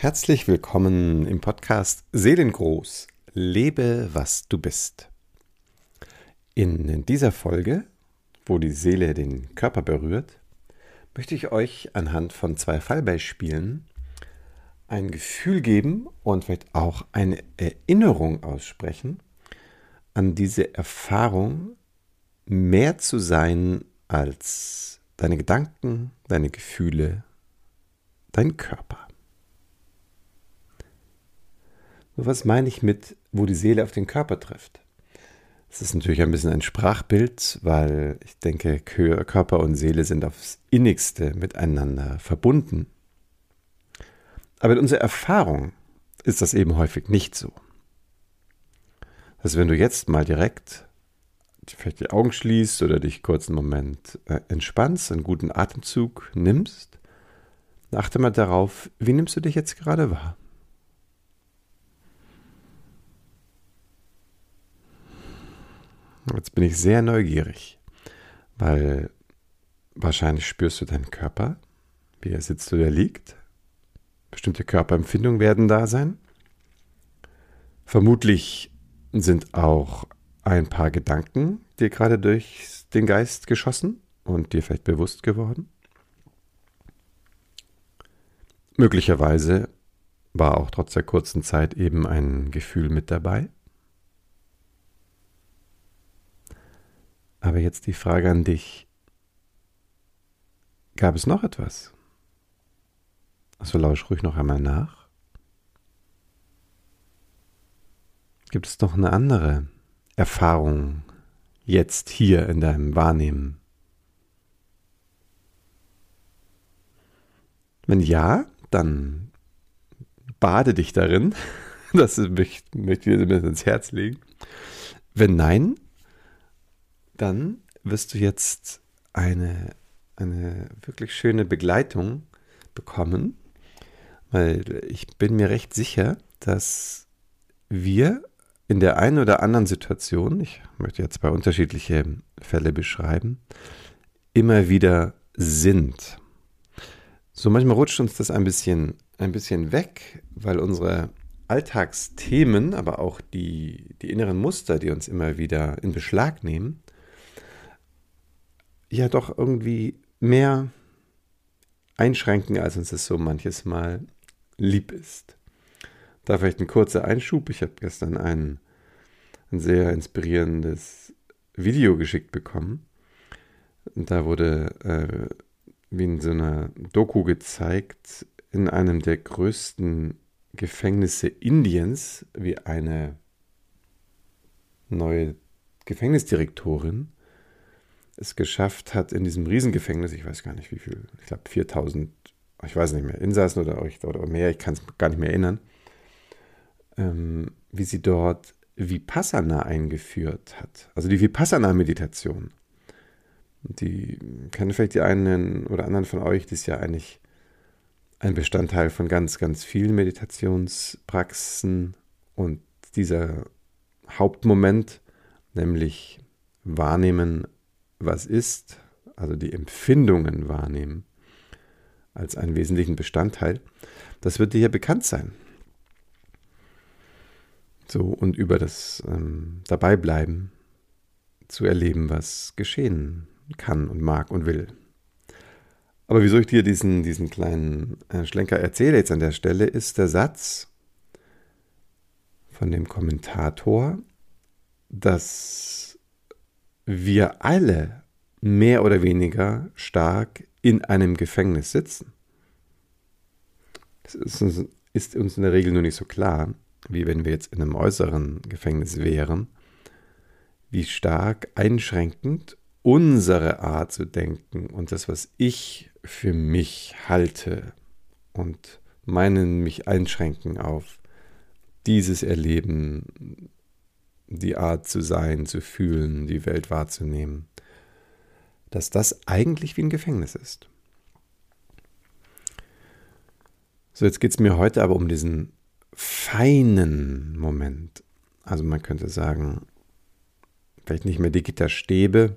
Herzlich willkommen im Podcast Seelengroß. Lebe, was du bist. In dieser Folge, wo die Seele den Körper berührt, möchte ich euch anhand von zwei Fallbeispielen ein Gefühl geben und vielleicht auch eine Erinnerung aussprechen an diese Erfahrung, mehr zu sein als deine Gedanken, deine Gefühle, dein Körper. Was meine ich mit, wo die Seele auf den Körper trifft? Das ist natürlich ein bisschen ein Sprachbild, weil ich denke, Körper und Seele sind aufs innigste miteinander verbunden. Aber in unserer Erfahrung ist das eben häufig nicht so. Also wenn du jetzt mal direkt vielleicht die Augen schließt oder dich kurz einen Moment äh, entspannst, einen guten Atemzug nimmst, achte mal darauf, wie nimmst du dich jetzt gerade wahr? Jetzt bin ich sehr neugierig, weil wahrscheinlich spürst du deinen Körper, wie er sitzt oder liegt. Bestimmte Körperempfindungen werden da sein. Vermutlich sind auch ein paar Gedanken dir gerade durch den Geist geschossen und dir vielleicht bewusst geworden. Möglicherweise war auch trotz der kurzen Zeit eben ein Gefühl mit dabei. Aber jetzt die Frage an dich. Gab es noch etwas? Also lausch ruhig noch einmal nach. Gibt es noch eine andere Erfahrung jetzt hier in deinem Wahrnehmen? Wenn ja, dann bade dich darin. Das möchte ich dir ins Herz legen. Wenn nein, dann wirst du jetzt eine, eine wirklich schöne Begleitung bekommen, weil ich bin mir recht sicher, dass wir in der einen oder anderen Situation, ich möchte jetzt zwei unterschiedliche Fälle beschreiben, immer wieder sind. So manchmal rutscht uns das ein bisschen, ein bisschen weg, weil unsere Alltagsthemen, aber auch die, die inneren Muster, die uns immer wieder in Beschlag nehmen, ja doch irgendwie mehr einschränken, als uns das so manches Mal lieb ist. Da vielleicht ein kurzer Einschub. Ich habe gestern ein, ein sehr inspirierendes Video geschickt bekommen. Und da wurde äh, wie in so einer Doku gezeigt, in einem der größten Gefängnisse Indiens, wie eine neue Gefängnisdirektorin es geschafft hat, in diesem Riesengefängnis, ich weiß gar nicht wie viel, ich glaube 4000, ich weiß nicht mehr, Insassen oder, oder mehr, ich kann es gar nicht mehr erinnern, ähm, wie sie dort Vipassana eingeführt hat. Also die Vipassana-Meditation. Die kennen vielleicht die einen oder anderen von euch, die ist ja eigentlich ein Bestandteil von ganz, ganz vielen Meditationspraxen und dieser Hauptmoment, nämlich Wahrnehmen was ist, also die Empfindungen wahrnehmen, als einen wesentlichen Bestandteil, das wird dir ja bekannt sein. So, und über das ähm, Dabeibleiben zu erleben, was geschehen kann und mag und will. Aber wieso ich dir diesen, diesen kleinen äh, Schlenker erzähle jetzt an der Stelle, ist der Satz von dem Kommentator, dass wir alle mehr oder weniger stark in einem Gefängnis sitzen. Das ist uns, ist uns in der Regel nur nicht so klar, wie wenn wir jetzt in einem äußeren Gefängnis wären, wie stark einschränkend unsere Art zu denken und das, was ich für mich halte und meinen mich einschränken auf dieses Erleben die Art zu sein, zu fühlen, die Welt wahrzunehmen, dass das eigentlich wie ein Gefängnis ist. So, jetzt geht es mir heute aber um diesen feinen Moment. Also man könnte sagen, vielleicht nicht mehr die Gitterstäbe,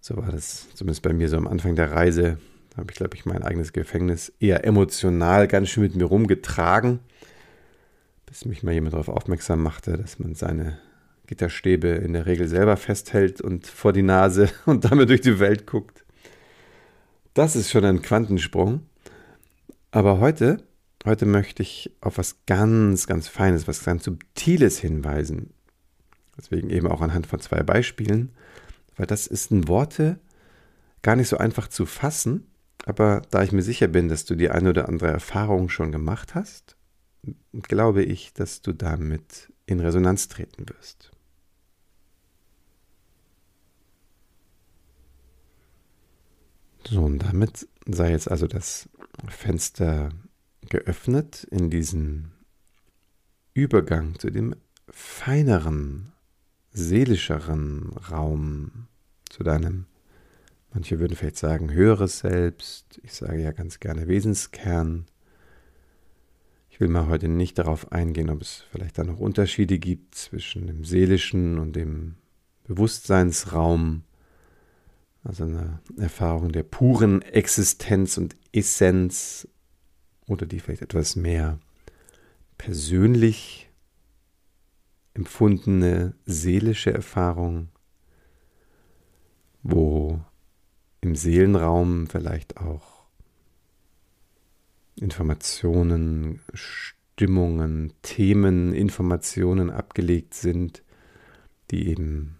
so war das zumindest bei mir so am Anfang der Reise, Da habe ich, glaube ich, mein eigenes Gefängnis eher emotional ganz schön mit mir rumgetragen, bis mich mal jemand darauf aufmerksam machte, dass man seine Gitterstäbe in der Regel selber festhält und vor die Nase und damit durch die Welt guckt. Das ist schon ein Quantensprung. Aber heute, heute möchte ich auf was ganz, ganz Feines, was ganz Subtiles hinweisen. Deswegen eben auch anhand von zwei Beispielen, weil das ist in Worte gar nicht so einfach zu fassen. Aber da ich mir sicher bin, dass du die eine oder andere Erfahrung schon gemacht hast, glaube ich, dass du damit in Resonanz treten wirst. So, und damit sei jetzt also das Fenster geöffnet in diesen Übergang zu dem feineren, seelischeren Raum, zu deinem, manche würden vielleicht sagen, höheres Selbst, ich sage ja ganz gerne Wesenskern. Ich will mal heute nicht darauf eingehen, ob es vielleicht da noch Unterschiede gibt zwischen dem seelischen und dem Bewusstseinsraum also eine Erfahrung der puren Existenz und Essenz oder die vielleicht etwas mehr persönlich empfundene seelische Erfahrung, wo im Seelenraum vielleicht auch Informationen, Stimmungen, Themen, Informationen abgelegt sind, die eben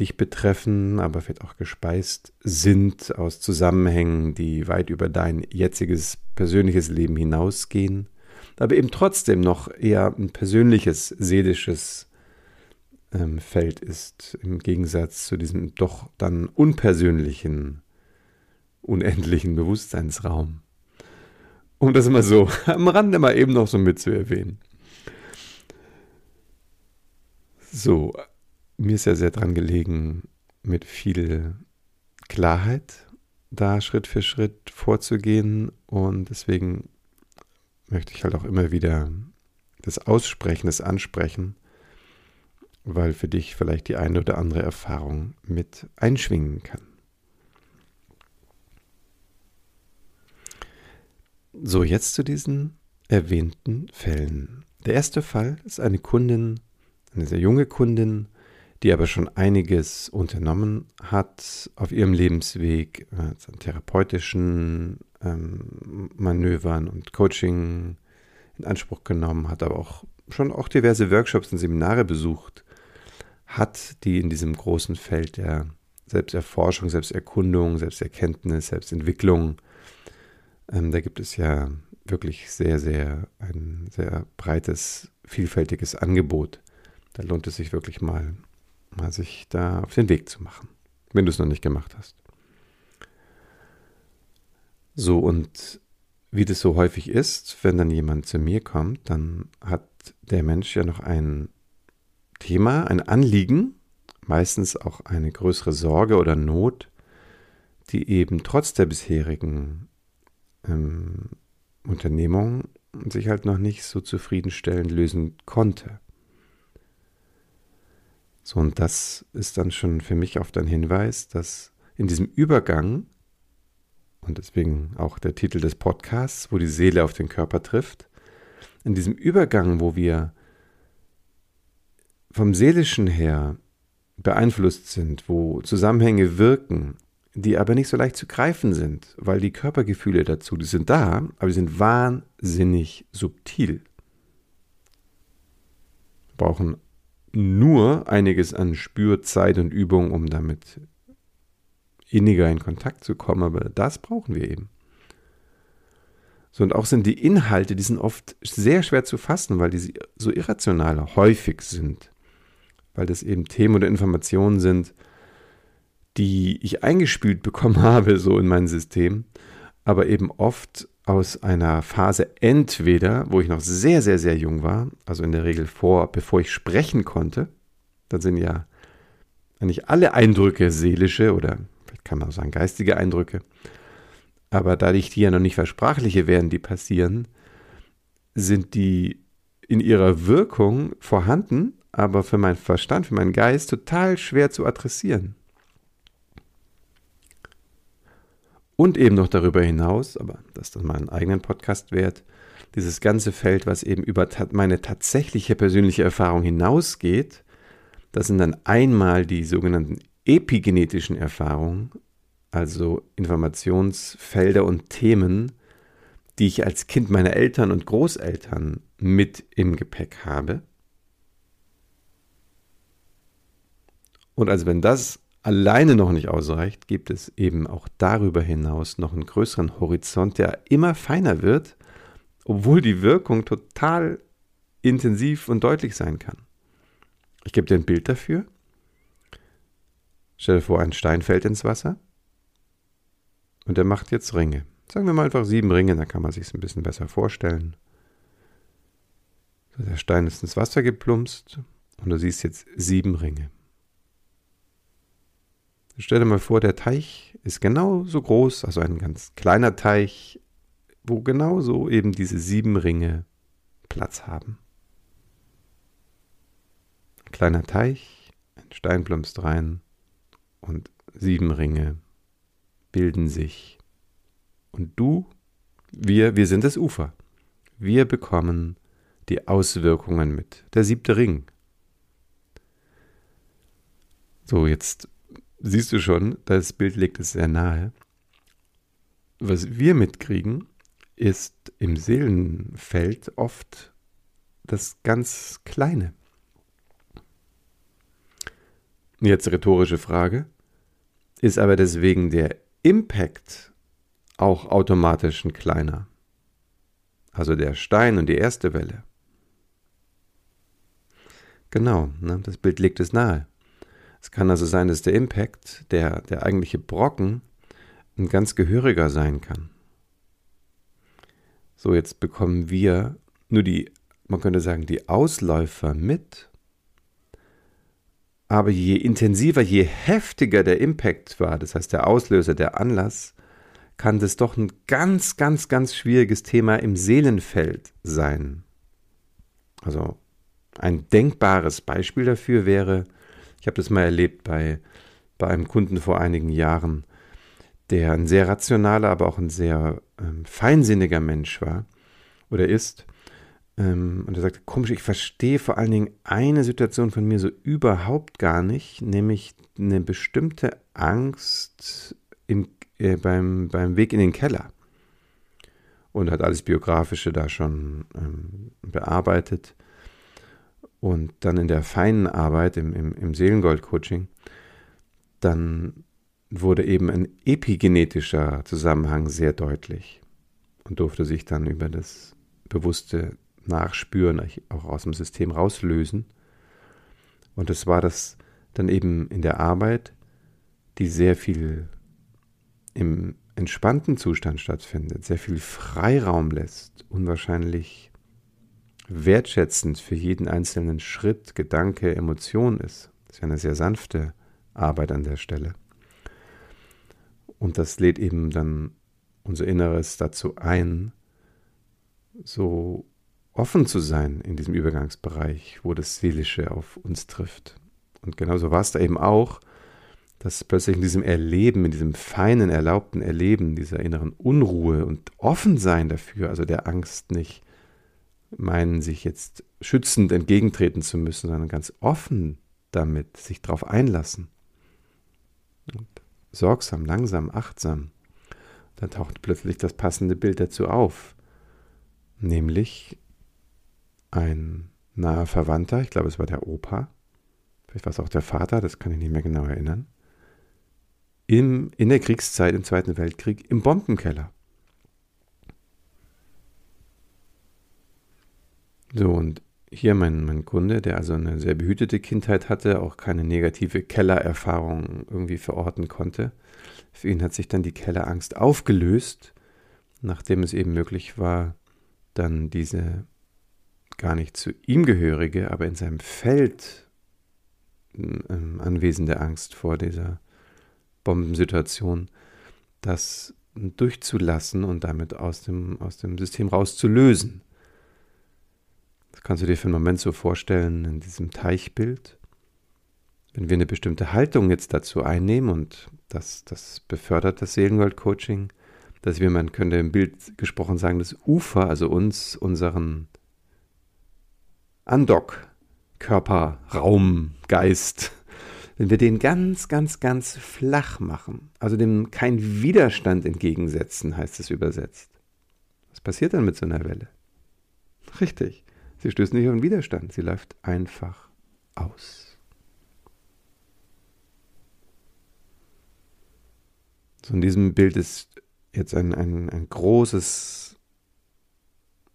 dich betreffen, aber vielleicht auch gespeist sind aus Zusammenhängen, die weit über dein jetziges persönliches Leben hinausgehen, aber eben trotzdem noch eher ein persönliches, seelisches ähm, Feld ist, im Gegensatz zu diesem doch dann unpersönlichen, unendlichen Bewusstseinsraum. Um das mal so am Rande mal eben noch so mit zu erwähnen. So, mir ist ja sehr dran gelegen, mit viel Klarheit da Schritt für Schritt vorzugehen und deswegen möchte ich halt auch immer wieder das Aussprechen, das Ansprechen, weil für dich vielleicht die eine oder andere Erfahrung mit einschwingen kann. So, jetzt zu diesen erwähnten Fällen. Der erste Fall ist eine Kundin, eine sehr junge Kundin, die aber schon einiges unternommen hat auf ihrem Lebensweg äh, an therapeutischen ähm, Manövern und Coaching in Anspruch genommen, hat aber auch schon auch diverse Workshops und Seminare besucht, hat die in diesem großen Feld der Selbsterforschung, Selbsterkundung, Selbsterkenntnis, Selbstentwicklung, ähm, da gibt es ja wirklich sehr, sehr ein sehr breites, vielfältiges Angebot. Da lohnt es sich wirklich mal mal sich da auf den Weg zu machen, wenn du es noch nicht gemacht hast. So, und wie das so häufig ist, wenn dann jemand zu mir kommt, dann hat der Mensch ja noch ein Thema, ein Anliegen, meistens auch eine größere Sorge oder Not, die eben trotz der bisherigen ähm, Unternehmung sich halt noch nicht so zufriedenstellend lösen konnte. So, und das ist dann schon für mich oft ein Hinweis, dass in diesem Übergang, und deswegen auch der Titel des Podcasts, wo die Seele auf den Körper trifft, in diesem Übergang, wo wir vom seelischen her beeinflusst sind, wo Zusammenhänge wirken, die aber nicht so leicht zu greifen sind, weil die Körpergefühle dazu, die sind da, aber die sind wahnsinnig subtil. Wir brauchen nur einiges an Spürzeit und Übung, um damit inniger in Kontakt zu kommen, aber das brauchen wir eben. So, und auch sind die Inhalte, die sind oft sehr schwer zu fassen, weil die so irrational häufig sind. Weil das eben Themen oder Informationen sind, die ich eingespielt bekommen habe, so in mein System, aber eben oft aus einer Phase entweder, wo ich noch sehr, sehr, sehr jung war, also in der Regel vor, bevor ich sprechen konnte, dann sind ja eigentlich alle Eindrücke seelische oder vielleicht kann man auch sagen geistige Eindrücke, aber da ich die ja noch nicht versprachliche werden, die passieren, sind die in ihrer Wirkung vorhanden, aber für meinen Verstand, für meinen Geist total schwer zu adressieren. Und eben noch darüber hinaus, aber das ist dann mal einen eigenen Podcast wert, dieses ganze Feld, was eben über meine tatsächliche persönliche Erfahrung hinausgeht, das sind dann einmal die sogenannten epigenetischen Erfahrungen, also Informationsfelder und Themen, die ich als Kind meiner Eltern und Großeltern mit im Gepäck habe. Und also wenn das alleine noch nicht ausreicht, gibt es eben auch darüber hinaus noch einen größeren Horizont, der immer feiner wird, obwohl die Wirkung total intensiv und deutlich sein kann. Ich gebe dir ein Bild dafür. Stell dir vor, ein Stein fällt ins Wasser und er macht jetzt Ringe. Sagen wir mal einfach sieben Ringe, dann kann man sich es ein bisschen besser vorstellen. Der Stein ist ins Wasser geplumpst und du siehst jetzt sieben Ringe. Stell dir mal vor, der Teich ist genauso groß, also ein ganz kleiner Teich, wo genauso eben diese sieben Ringe Platz haben. Ein kleiner Teich, ein Stein plumpst rein und sieben Ringe bilden sich. Und du, wir, wir sind das Ufer. Wir bekommen die Auswirkungen mit. Der siebte Ring. So, jetzt siehst du schon, das Bild legt es sehr nahe. Was wir mitkriegen, ist im Seelenfeld oft das ganz Kleine. Jetzt rhetorische Frage. Ist aber deswegen der Impact auch automatisch ein kleiner? Also der Stein und die erste Welle. Genau, ne, das Bild legt es nahe. Es kann also sein, dass der Impact, der, der eigentliche Brocken, ein ganz gehöriger sein kann. So, jetzt bekommen wir nur die, man könnte sagen, die Ausläufer mit. Aber je intensiver, je heftiger der Impact war, das heißt der Auslöser, der Anlass, kann das doch ein ganz, ganz, ganz schwieriges Thema im Seelenfeld sein. Also ein denkbares Beispiel dafür wäre, ich habe das mal erlebt bei, bei einem Kunden vor einigen Jahren, der ein sehr rationaler, aber auch ein sehr ähm, feinsinniger Mensch war oder ist. Ähm, und er sagte, komisch, ich verstehe vor allen Dingen eine Situation von mir so überhaupt gar nicht, nämlich eine bestimmte Angst im, äh, beim, beim Weg in den Keller. Und hat alles Biografische da schon ähm, bearbeitet. Und dann in der feinen Arbeit im, im, im Seelengold-Coaching, dann wurde eben ein epigenetischer Zusammenhang sehr deutlich und durfte sich dann über das bewusste Nachspüren auch aus dem System rauslösen. Und es war das dann eben in der Arbeit, die sehr viel im entspannten Zustand stattfindet, sehr viel Freiraum lässt, unwahrscheinlich wertschätzend für jeden einzelnen Schritt, Gedanke, Emotion ist. Das ist ja eine sehr sanfte Arbeit an der Stelle. Und das lädt eben dann unser Inneres dazu ein, so offen zu sein in diesem Übergangsbereich, wo das Seelische auf uns trifft. Und genauso war es da eben auch, dass plötzlich in diesem Erleben, in diesem feinen, erlaubten Erleben dieser inneren Unruhe und Offensein dafür, also der Angst nicht, meinen, sich jetzt schützend entgegentreten zu müssen, sondern ganz offen damit sich darauf einlassen. Und sorgsam, langsam, achtsam. Da taucht plötzlich das passende Bild dazu auf, nämlich ein naher Verwandter, ich glaube es war der Opa, vielleicht war es auch der Vater, das kann ich nicht mehr genau erinnern, im, in der Kriegszeit im Zweiten Weltkrieg im Bombenkeller. So, und hier mein, mein Kunde, der also eine sehr behütete Kindheit hatte, auch keine negative Kellererfahrung irgendwie verorten konnte. Für ihn hat sich dann die Kellerangst aufgelöst, nachdem es eben möglich war, dann diese gar nicht zu ihm gehörige, aber in seinem Feld ähm, anwesende Angst vor dieser Bombensituation, das durchzulassen und damit aus dem, aus dem System rauszulösen. Kannst du dir für einen Moment so vorstellen in diesem Teichbild. wenn wir eine bestimmte Haltung jetzt dazu einnehmen und das, das befördert das Seelengold-Coaching, dass wir, man könnte im Bild gesprochen sagen, das Ufer, also uns, unseren Andock, Körper, Raum, Geist, wenn wir den ganz, ganz, ganz flach machen, also dem kein Widerstand entgegensetzen, heißt es übersetzt. Was passiert dann mit so einer Welle? Richtig, sie stößt nicht auf den Widerstand, sie läuft einfach aus. So in diesem Bild ist jetzt ein, ein, ein großes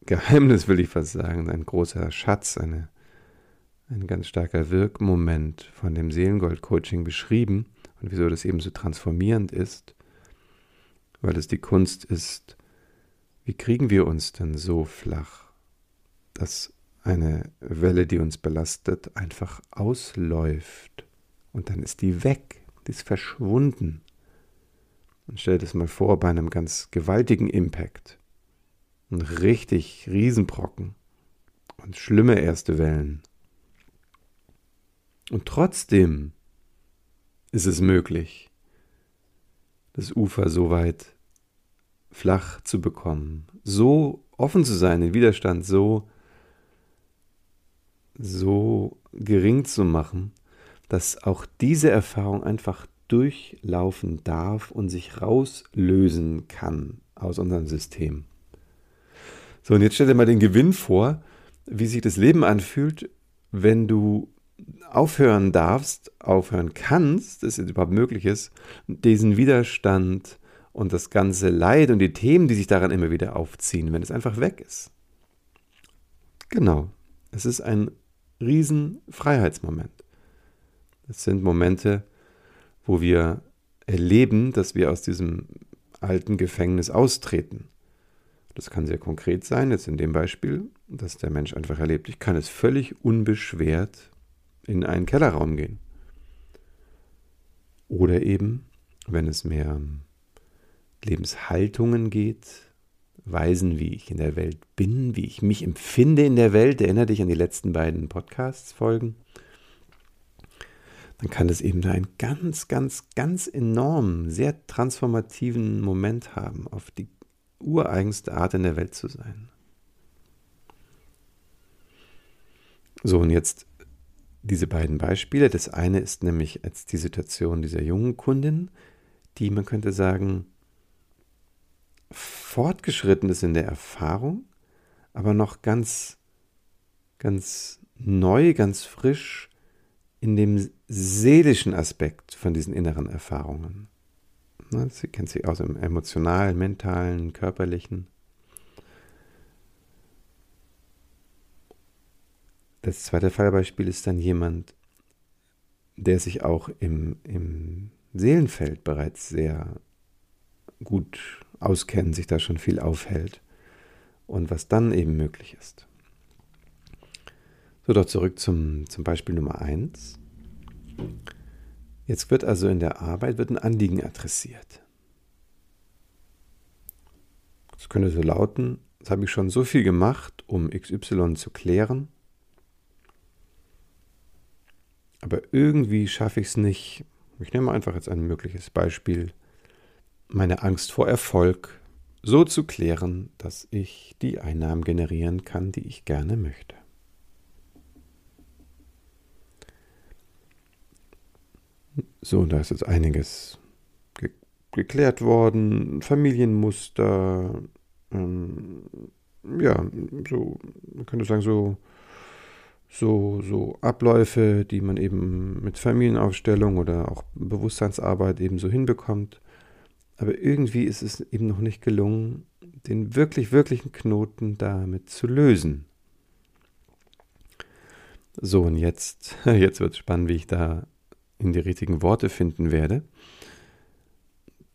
Geheimnis, will ich fast sagen, ein großer Schatz, eine, ein ganz starker Wirkmoment von dem Seelengold-Coaching beschrieben und wieso das eben so transformierend ist, weil es die Kunst ist, wie kriegen wir uns denn so flach, dass eine Welle, die uns belastet, einfach ausläuft und dann ist die weg, die ist verschwunden. Und stell dir das mal vor bei einem ganz gewaltigen Impact. Ein richtig Riesenbrocken und schlimme erste Wellen. Und trotzdem ist es möglich, das Ufer so weit flach zu bekommen, so offen zu sein, den Widerstand so, so gering zu machen, dass auch diese Erfahrung einfach durchlaufen darf und sich rauslösen kann aus unserem System. So, und jetzt stell dir mal den Gewinn vor, wie sich das Leben anfühlt, wenn du aufhören darfst, aufhören kannst, dass es überhaupt möglich ist, diesen Widerstand und das ganze Leid und die Themen, die sich daran immer wieder aufziehen, wenn es einfach weg ist. Genau, es ist ein riesen Freiheitsmoment. Es sind Momente, wo wir erleben, dass wir aus diesem alten Gefängnis austreten. Das kann sehr konkret sein, jetzt in dem Beispiel, dass der Mensch einfach erlebt, ich kann es völlig unbeschwert in einen Kellerraum gehen. Oder eben, wenn es mehr Lebenshaltungen geht, Weisen, wie ich in der Welt bin, wie ich mich empfinde in der Welt, erinnere dich an die letzten beiden Podcasts-Folgen, dann kann es eben da einen ganz, ganz, ganz enormen, sehr transformativen Moment haben, auf die ureigenste Art in der Welt zu sein. So, und jetzt diese beiden Beispiele. Das eine ist nämlich jetzt die Situation dieser jungen Kundin, die man könnte sagen, fortgeschritten ist in der Erfahrung, aber noch ganz, ganz neu, ganz frisch in dem seelischen Aspekt von diesen inneren Erfahrungen. Ne, sie kennt sich aus dem emotionalen, mentalen, körperlichen. Das zweite Fallbeispiel ist dann jemand, der sich auch im, im Seelenfeld bereits sehr gut auskennt, sich da schon viel aufhält und was dann eben möglich ist. So, doch zurück zum, zum Beispiel Nummer 1. Jetzt wird also in der Arbeit wird ein Anliegen adressiert. Das könnte so lauten, das habe ich schon so viel gemacht, um XY zu klären, aber irgendwie schaffe ich es nicht. Ich nehme einfach jetzt ein mögliches Beispiel, meine Angst vor Erfolg so zu klären, dass ich die Einnahmen generieren kann, die ich gerne möchte. So, da ist jetzt einiges ge geklärt worden, Familienmuster, ähm, ja, so, man könnte sagen, so, so, so Abläufe, die man eben mit Familienaufstellung oder auch Bewusstseinsarbeit eben so hinbekommt. Aber irgendwie ist es eben noch nicht gelungen, den wirklich, wirklichen Knoten damit zu lösen. So, und jetzt, jetzt wird es spannend, wie ich da in die richtigen Worte finden werde.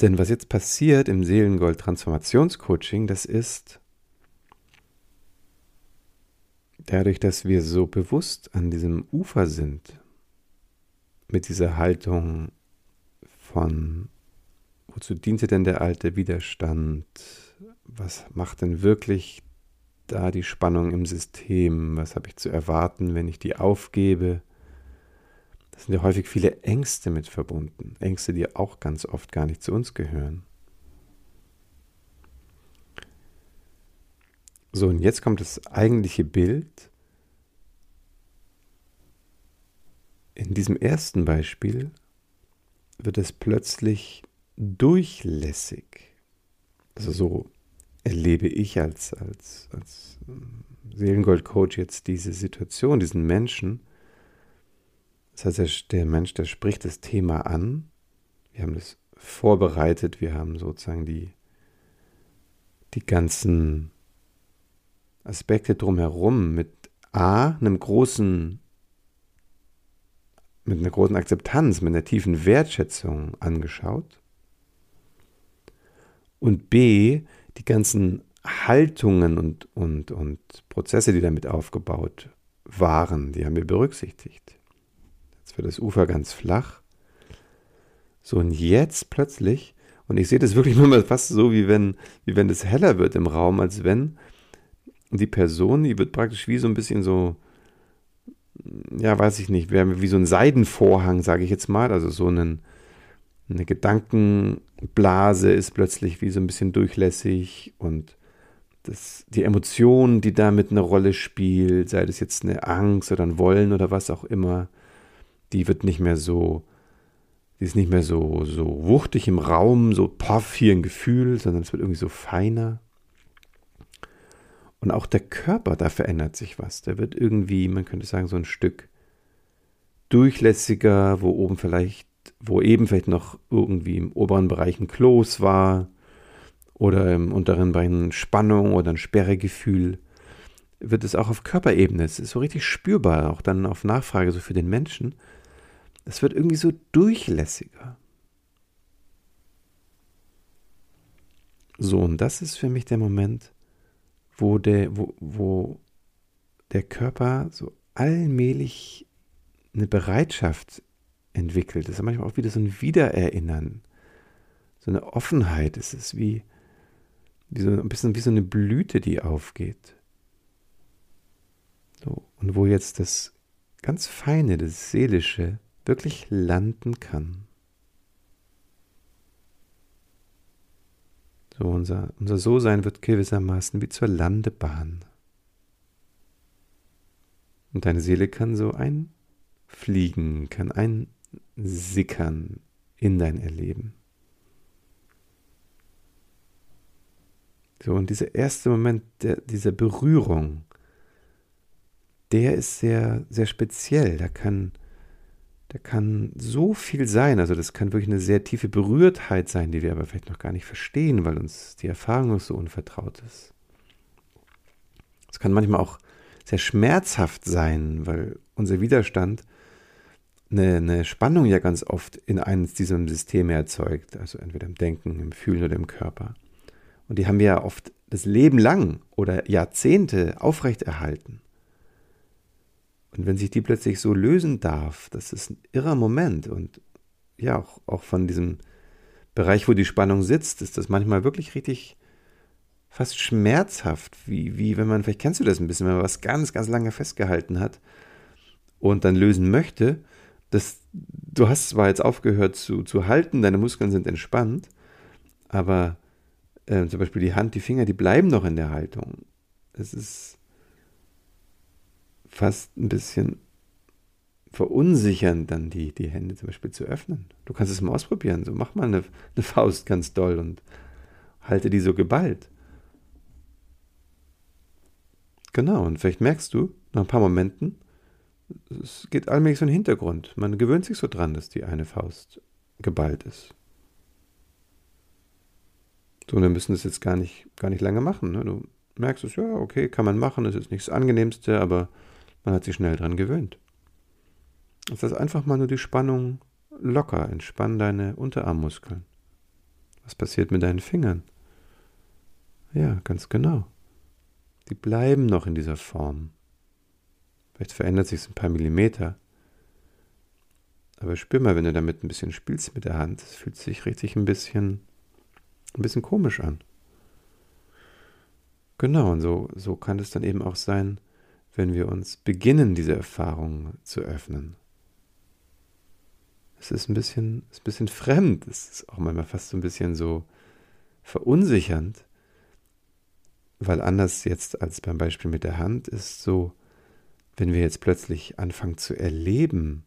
Denn was jetzt passiert im Seelengold Transformationscoaching, das ist dadurch, dass wir so bewusst an diesem Ufer sind, mit dieser Haltung von, wozu diente denn der alte Widerstand? Was macht denn wirklich da die Spannung im System? Was habe ich zu erwarten, wenn ich die aufgebe? Da sind ja häufig viele Ängste mit verbunden. Ängste, die auch ganz oft gar nicht zu uns gehören. So, und jetzt kommt das eigentliche Bild. In diesem ersten Beispiel wird es plötzlich durchlässig. Also so erlebe ich als, als, als Seelengold-Coach jetzt diese Situation, diesen Menschen. Das heißt, der Mensch, der spricht das Thema an. Wir haben das vorbereitet, wir haben sozusagen die, die ganzen Aspekte drumherum mit A, einem großen, mit einer großen Akzeptanz, mit einer tiefen Wertschätzung angeschaut. Und B, die ganzen Haltungen und, und, und Prozesse, die damit aufgebaut waren, die haben wir berücksichtigt. Jetzt wird das Ufer ganz flach. So, und jetzt plötzlich, und ich sehe das wirklich mal fast so, wie wenn, wie wenn es heller wird im Raum, als wenn die Person, die wird praktisch wie so ein bisschen so, ja, weiß ich nicht, wie so ein Seidenvorhang, sage ich jetzt mal, also so einen, eine Gedankenblase ist plötzlich wie so ein bisschen durchlässig und das, die Emotion, die damit eine Rolle spielt, sei das jetzt eine Angst oder ein Wollen oder was auch immer, die wird nicht mehr so, die ist nicht mehr so, so wuchtig im Raum, so poff, hier ein Gefühl, sondern es wird irgendwie so feiner. Und auch der Körper, da verändert sich was. Der wird irgendwie, man könnte sagen, so ein Stück durchlässiger, wo oben vielleicht, wo eben vielleicht noch irgendwie im oberen Bereich ein Kloß war oder im unteren Bein Spannung oder ein Sperregefühl, wird es auch auf Körperebene. Es ist so richtig spürbar, auch dann auf Nachfrage so für den Menschen. Es wird irgendwie so durchlässiger. So, und das ist für mich der Moment, wo der, wo, wo der Körper so allmählich eine Bereitschaft entwickelt. Das ist manchmal auch wieder so ein Wiedererinnern, so eine Offenheit. Es ist wie, wie so ein bisschen wie so eine Blüte, die aufgeht. So, und wo jetzt das ganz Feine, das Seelische wirklich landen kann. So unser, unser So-Sein wird gewissermaßen wie zur Landebahn. Und deine Seele kann so einfliegen, kann einsickern in dein Erleben. So, und dieser erste Moment der, dieser Berührung, der ist sehr, sehr speziell. Da kann da kann so viel sein. Also das kann wirklich eine sehr tiefe Berührtheit sein, die wir aber vielleicht noch gar nicht verstehen, weil uns die Erfahrung noch so unvertraut ist. Es kann manchmal auch sehr schmerzhaft sein, weil unser Widerstand eine, eine, Spannung ja ganz oft in eines dieser Systeme erzeugt, also entweder im Denken, im Fühlen oder im Körper. Und die haben wir ja oft das Leben lang oder Jahrzehnte aufrechterhalten. Und wenn sich die plötzlich so lösen darf, das ist ein irrer Moment. Und ja, auch, auch von diesem Bereich, wo die Spannung sitzt, ist das manchmal wirklich richtig fast schmerzhaft, wie, wie wenn man, vielleicht kennst du das ein bisschen, wenn man was ganz, ganz lange festgehalten hat und dann lösen möchte, das, du hast zwar jetzt aufgehört zu, zu halten, deine Muskeln sind entspannt, aber äh, zum Beispiel die Hand, die Finger, die bleiben noch in der Haltung. Es ist fast ein bisschen verunsichern, dann die, die Hände zum Beispiel zu öffnen. Du kannst es mal ausprobieren. So, mach mal eine, eine Faust ganz doll und halte die so geballt. Genau, und vielleicht merkst du nach ein paar Momenten, es geht allmählich so in den Hintergrund. Man gewöhnt sich so dran, dass die eine Faust geballt ist. So, wir müssen das jetzt gar nicht, gar nicht lange machen. Ne? Du merkst es, ja, okay, kann man machen, es ist nicht das Angenehmste, aber man hat sich schnell dran gewöhnt. Das heißt einfach mal nur die Spannung locker. Entspann deine Unterarmmuskeln. Was passiert mit deinen Fingern? Ja, ganz genau. Die bleiben noch in dieser Form. Vielleicht verändert sich es ein paar Millimeter. Aber spür mal, wenn du damit ein bisschen spielst mit der Hand, es fühlt sich richtig ein bisschen, ein bisschen komisch an. Genau, und so, so kann es dann eben auch sein, wenn wir uns beginnen, diese Erfahrung zu öffnen. es ist ein bisschen, ist ein bisschen fremd. Es ist auch manchmal fast so ein bisschen so verunsichernd, weil anders jetzt als beim Beispiel mit der Hand ist so, wenn wir jetzt plötzlich anfangen zu erleben,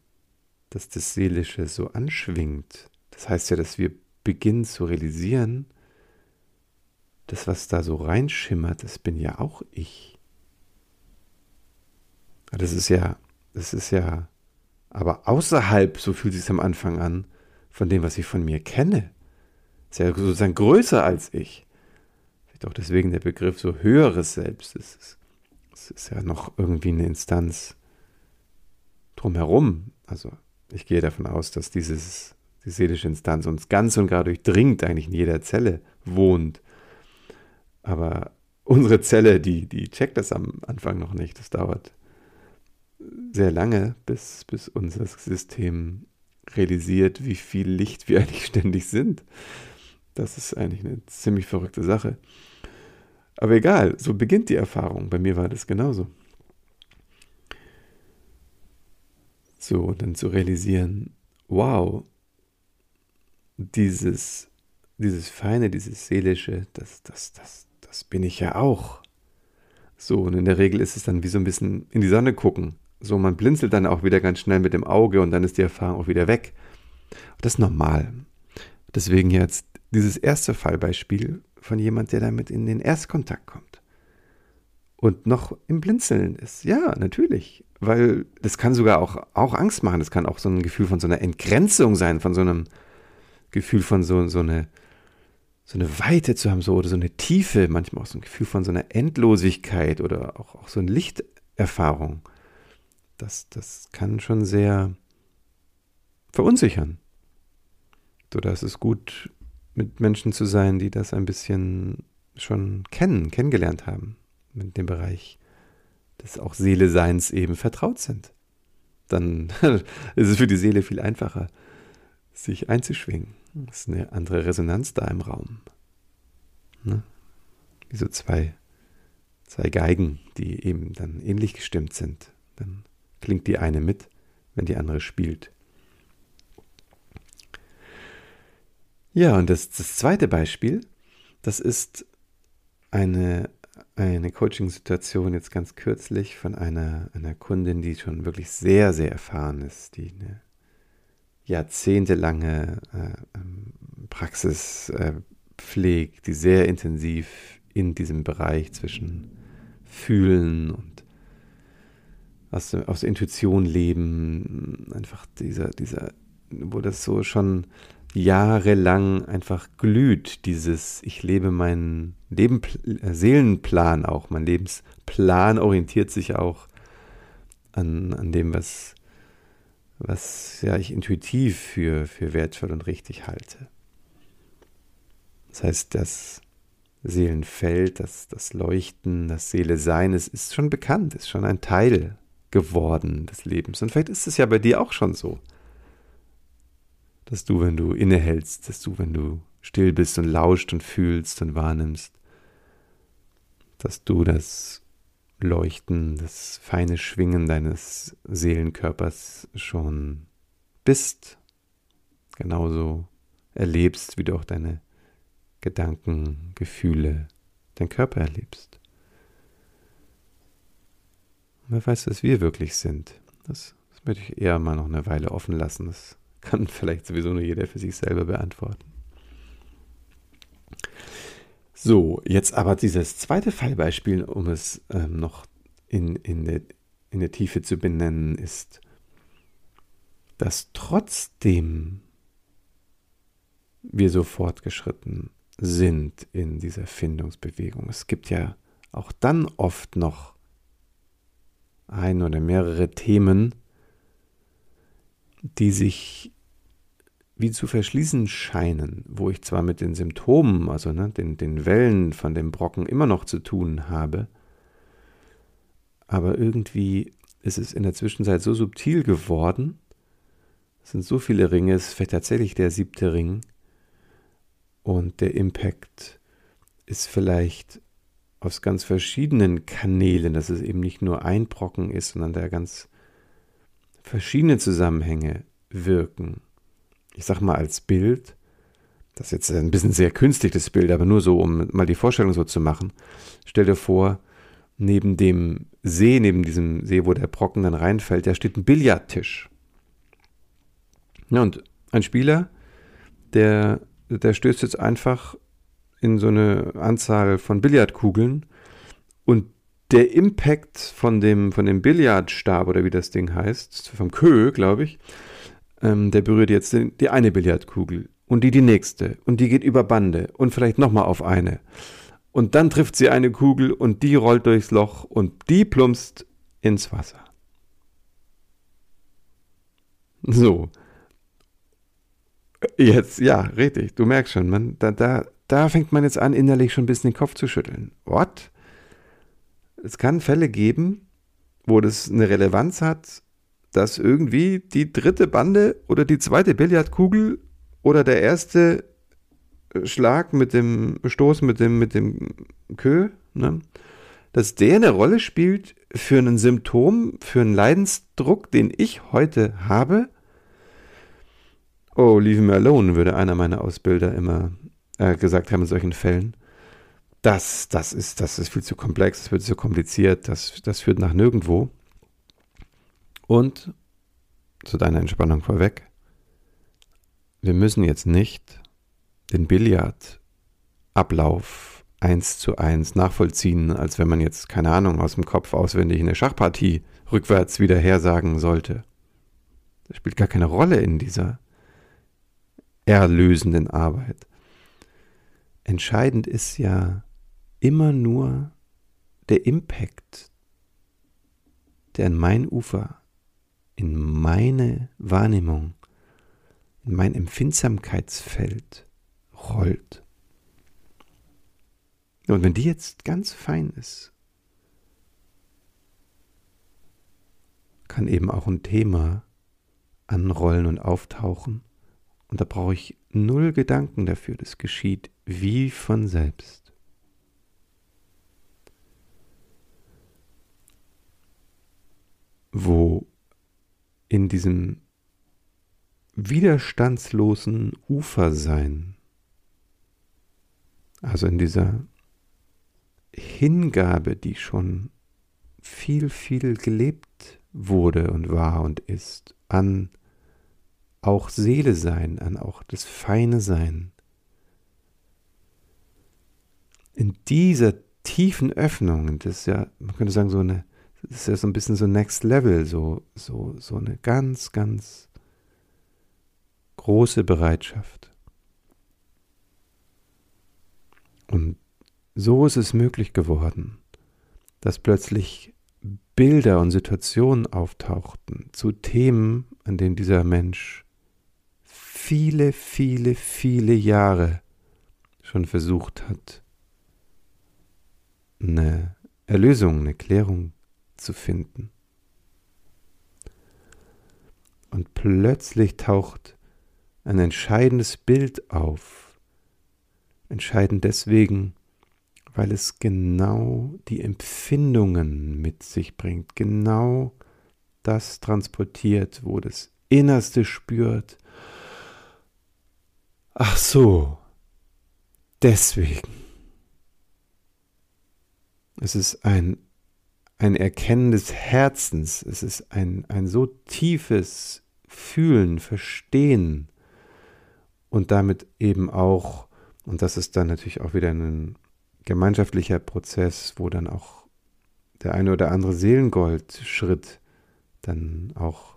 dass das Seelische so anschwingt, das heißt ja, dass wir beginnen zu realisieren, das, was da so reinschimmert, das bin ja auch ich. Das ist ja, das ist ja, aber außerhalb, so fühlt es sich am Anfang an, von dem, was ich von mir kenne. Ist ja sozusagen größer als ich. Vielleicht auch deswegen der Begriff so höheres Selbst. Es ist, es ist ja noch irgendwie eine Instanz drumherum. Also ich gehe davon aus, dass dieses, die seelische Instanz uns ganz und gar durchdringt, eigentlich in jeder Zelle wohnt. Aber unsere Zelle, die, die checkt das am Anfang noch nicht. Das dauert sehr lange, bis, bis unser System realisiert, wie viel Licht wir eigentlich ständig sind. Das ist eigentlich eine ziemlich verrückte Sache. Aber egal, so beginnt die Erfahrung. Bei mir war das genauso. So, und dann zu realisieren, wow, dieses, dieses Feine, dieses Seelische, das, das, das, das bin ich ja auch. So, und in der Regel ist es dann wie so ein bisschen in die Sonne gucken. So, man blinzelt dann auch wieder ganz schnell mit dem Auge und dann ist die Erfahrung auch wieder weg. Das ist normal. Deswegen jetzt dieses erste Fallbeispiel von jemand, der damit in den Erstkontakt kommt und noch im Blinzeln ist. Ja, natürlich, weil das kann sogar auch, auch Angst machen. Das kann auch so ein Gefühl von so einer Entgrenzung sein, von so einem Gefühl von so, so eine so eine Weite zu haben, so oder so eine Tiefe, manchmal auch so ein Gefühl von so einer Endlosigkeit oder auch, auch so eine Lichterfahrung. Das, das kann schon sehr verunsichern. So, da ist es gut, mit Menschen zu sein, die das ein bisschen schon kennen, kennengelernt haben, mit dem Bereich des auch Seele-Seins eben vertraut sind. Dann ist es für die Seele viel einfacher, sich einzuschwingen. Es ist eine andere Resonanz da im Raum. Ne? Wie so zwei, zwei Geigen, die eben dann ähnlich gestimmt sind. Dann klingt die eine mit, wenn die andere spielt. Ja, und das, das zweite Beispiel, das ist eine, eine Coaching-Situation jetzt ganz kürzlich von einer, einer Kundin, die schon wirklich sehr, sehr erfahren ist, die eine jahrzehntelange äh, ähm, Praxis äh, pflegt, die sehr intensiv in diesem Bereich zwischen Fühlen und aus, aus Intuition leben, einfach dieser, dieser, wo das so schon jahrelang einfach glüht, dieses, ich lebe meinen Leben, äh, Seelenplan auch, mein Lebensplan orientiert sich auch an, an dem, was, was ja ich intuitiv für, für wertvoll und richtig halte. Das heißt, das Seelenfeld, das, das Leuchten, das Seele Sein, es ist schon bekannt, ist schon ein Teil geworden des Lebens. Und vielleicht ist es ja bei dir auch schon so dass du, wenn du innehältst, dass du, wenn du still bist und lauscht und fühlst und wahrnimmst, dass du das Leuchten, das feine Schwingen deines Seelenkörpers schon bist, genauso erlebst, wie du auch deine Gedanken, Gefühle, dein Körper erlebst. Und wer weiß, was wir wirklich sind. Das, das möchte ich eher mal noch eine Weile offen lassen. Das kann vielleicht sowieso nur jeder für sich selber beantworten. So, jetzt aber dieses zweite Fallbeispiel, um es ähm, noch in, in, der, in der Tiefe zu benennen, ist, dass trotzdem wir so fortgeschritten sind in dieser Findungsbewegung. Es gibt ja auch dann oft noch ein oder mehrere Themen, die sich wie zu verschließen scheinen, wo ich zwar mit den Symptomen, also ne, den, den Wellen von dem Brocken immer noch zu tun habe, aber irgendwie ist es in der Zwischenzeit so subtil geworden, es sind so viele Ringe, es ist vielleicht tatsächlich der siebte Ring und der Impact ist vielleicht aus ganz verschiedenen Kanälen, dass es eben nicht nur ein Brocken ist, sondern da ganz verschiedene Zusammenhänge wirken ich sag mal als Bild, das ist jetzt ein bisschen sehr künstlich, das Bild, aber nur so, um mal die Vorstellung so zu machen. Stell dir vor, neben dem See, neben diesem See, wo der Brocken dann reinfällt, da steht ein Billardtisch. Ja, und ein Spieler, der, der stößt jetzt einfach in so eine Anzahl von Billardkugeln und der Impact von dem, von dem Billardstab oder wie das Ding heißt, vom Kö, glaube ich, ähm, der berührt jetzt die, die eine Billardkugel und die die nächste und die geht über Bande und vielleicht nochmal auf eine. Und dann trifft sie eine Kugel und die rollt durchs Loch und die plumpst ins Wasser. So. Jetzt, ja, richtig, du merkst schon, man, da, da, da fängt man jetzt an, innerlich schon ein bisschen den Kopf zu schütteln. What? Es kann Fälle geben, wo das eine Relevanz hat, dass irgendwie die dritte Bande oder die zweite Billardkugel oder der erste Schlag mit dem Stoß mit dem, mit dem Kö, ne? dass der eine Rolle spielt für ein Symptom, für einen Leidensdruck, den ich heute habe. Oh, leave me alone, würde einer meiner Ausbilder immer äh, gesagt haben in solchen Fällen. Das, das, ist, das ist viel zu komplex, das wird zu kompliziert, das, das führt nach nirgendwo. Und zu deiner Entspannung vorweg, wir müssen jetzt nicht den Billardablauf eins zu eins nachvollziehen, als wenn man jetzt, keine Ahnung, aus dem Kopf auswendig eine Schachpartie rückwärts wieder hersagen sollte. Das spielt gar keine Rolle in dieser erlösenden Arbeit. Entscheidend ist ja immer nur der Impact, der an mein Ufer, in meine Wahrnehmung, in mein Empfindsamkeitsfeld rollt. Und wenn die jetzt ganz fein ist, kann eben auch ein Thema anrollen und auftauchen. Und da brauche ich null Gedanken dafür. Das geschieht wie von selbst. Wo in diesem widerstandslosen Ufersein also in dieser Hingabe, die schon viel, viel gelebt wurde und war und ist, an auch Seele sein, an auch das feine Sein. In dieser tiefen Öffnung, das ist ja, man könnte sagen, so eine, das ist ja so ein bisschen so Next Level, so, so, so eine ganz, ganz große Bereitschaft. Und so ist es möglich geworden, dass plötzlich Bilder und Situationen auftauchten zu Themen, an denen dieser Mensch viele, viele, viele Jahre schon versucht hat, eine Erlösung, eine Klärung zu finden. Und plötzlich taucht ein entscheidendes Bild auf, Entscheidend deswegen, weil es genau die Empfindungen mit sich bringt, genau das transportiert, wo das Innerste spürt. Ach so, deswegen. Es ist ein, ein Erkennen des Herzens, es ist ein, ein so tiefes Fühlen, Verstehen und damit eben auch und das ist dann natürlich auch wieder ein gemeinschaftlicher Prozess, wo dann auch der eine oder andere Seelengoldschritt dann auch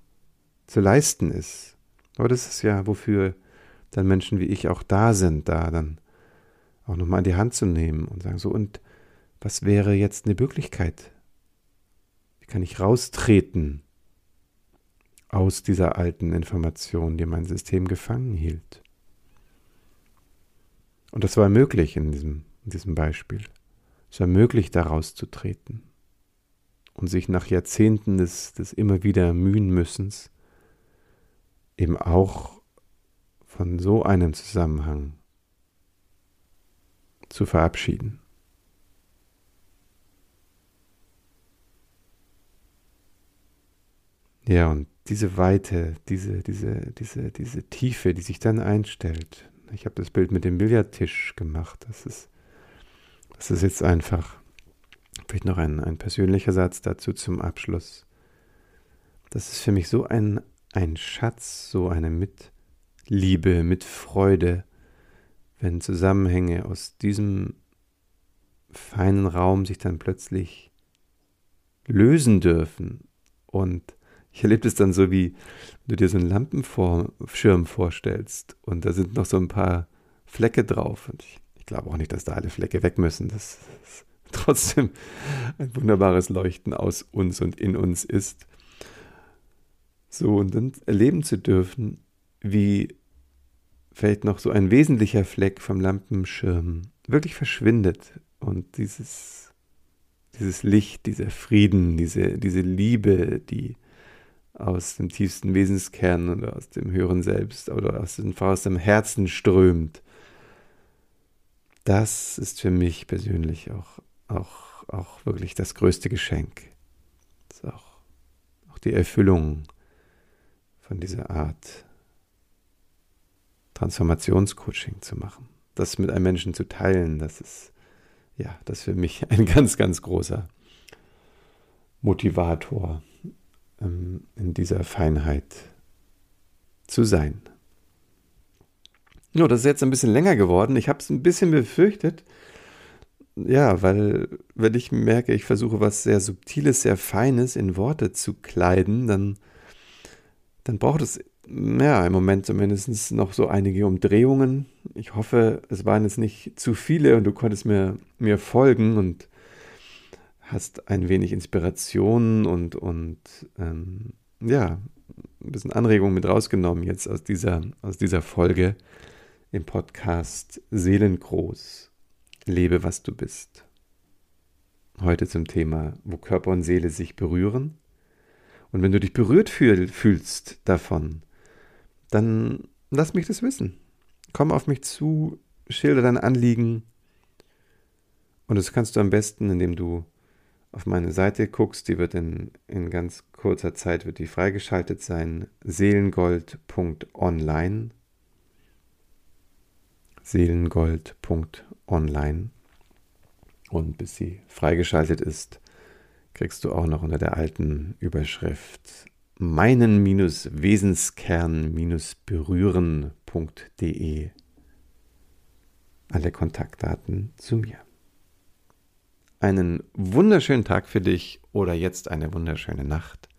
zu leisten ist. Aber das ist ja, wofür dann Menschen wie ich auch da sind, da dann auch nochmal in die Hand zu nehmen und sagen so, und was wäre jetzt eine Möglichkeit? Wie kann ich raustreten aus dieser alten Information, die mein System gefangen hielt? Und das war möglich in diesem, in diesem Beispiel. Es war möglich, daraus zu treten und sich nach Jahrzehnten des, des immer wieder mühen müssens eben auch von so einem Zusammenhang zu verabschieden. Ja, und diese Weite, diese, diese, diese, diese Tiefe, die sich dann einstellt. Ich habe das Bild mit dem Billardtisch gemacht. Das ist, das ist jetzt einfach. Vielleicht noch ein, ein persönlicher Satz dazu zum Abschluss. Das ist für mich so ein, ein Schatz, so eine Mitliebe, mit Freude, wenn Zusammenhänge aus diesem feinen Raum sich dann plötzlich lösen dürfen. Und ich erlebe es dann so, wie du dir so einen Lampenschirm vorstellst und da sind noch so ein paar Flecke drauf. Und ich, ich glaube auch nicht, dass da alle Flecke weg müssen. Das ist trotzdem ein wunderbares Leuchten aus uns und in uns ist. So, und dann erleben zu dürfen, wie vielleicht noch so ein wesentlicher Fleck vom Lampenschirm wirklich verschwindet und dieses, dieses Licht, dieser Frieden, diese, diese Liebe, die aus dem tiefsten Wesenskern oder aus dem höheren Selbst oder aus dem, aus dem Herzen strömt, das ist für mich persönlich auch, auch, auch wirklich das größte Geschenk. Das ist auch, auch die Erfüllung von dieser Art Transformationscoaching zu machen. Das mit einem Menschen zu teilen, das ist, ja, das ist für mich ein ganz, ganz großer Motivator, in dieser Feinheit zu sein. Ja, das ist jetzt ein bisschen länger geworden. Ich habe es ein bisschen befürchtet. Ja, weil wenn ich merke, ich versuche was sehr Subtiles, sehr Feines in Worte zu kleiden, dann, dann braucht es ja, im Moment zumindest noch so einige Umdrehungen. Ich hoffe, es waren jetzt nicht zu viele und du konntest mir, mir folgen und hast ein wenig Inspiration und, und ähm, ja, ein bisschen Anregung mit rausgenommen jetzt aus dieser, aus dieser Folge im Podcast Seelengroß. Lebe, was du bist. Heute zum Thema, wo Körper und Seele sich berühren. Und wenn du dich berührt fühl, fühlst davon, dann lass mich das wissen. Komm auf mich zu, schilder dein Anliegen. Und das kannst du am besten, indem du auf meine Seite guckst, die wird in, in ganz kurzer Zeit wird die freigeschaltet sein. Seelengold.online. Seelengold.online. Und bis sie freigeschaltet ist, kriegst du auch noch unter der alten Überschrift meinen-wesenskern-berühren.de alle Kontaktdaten zu mir. Einen wunderschönen Tag für dich oder jetzt eine wunderschöne Nacht.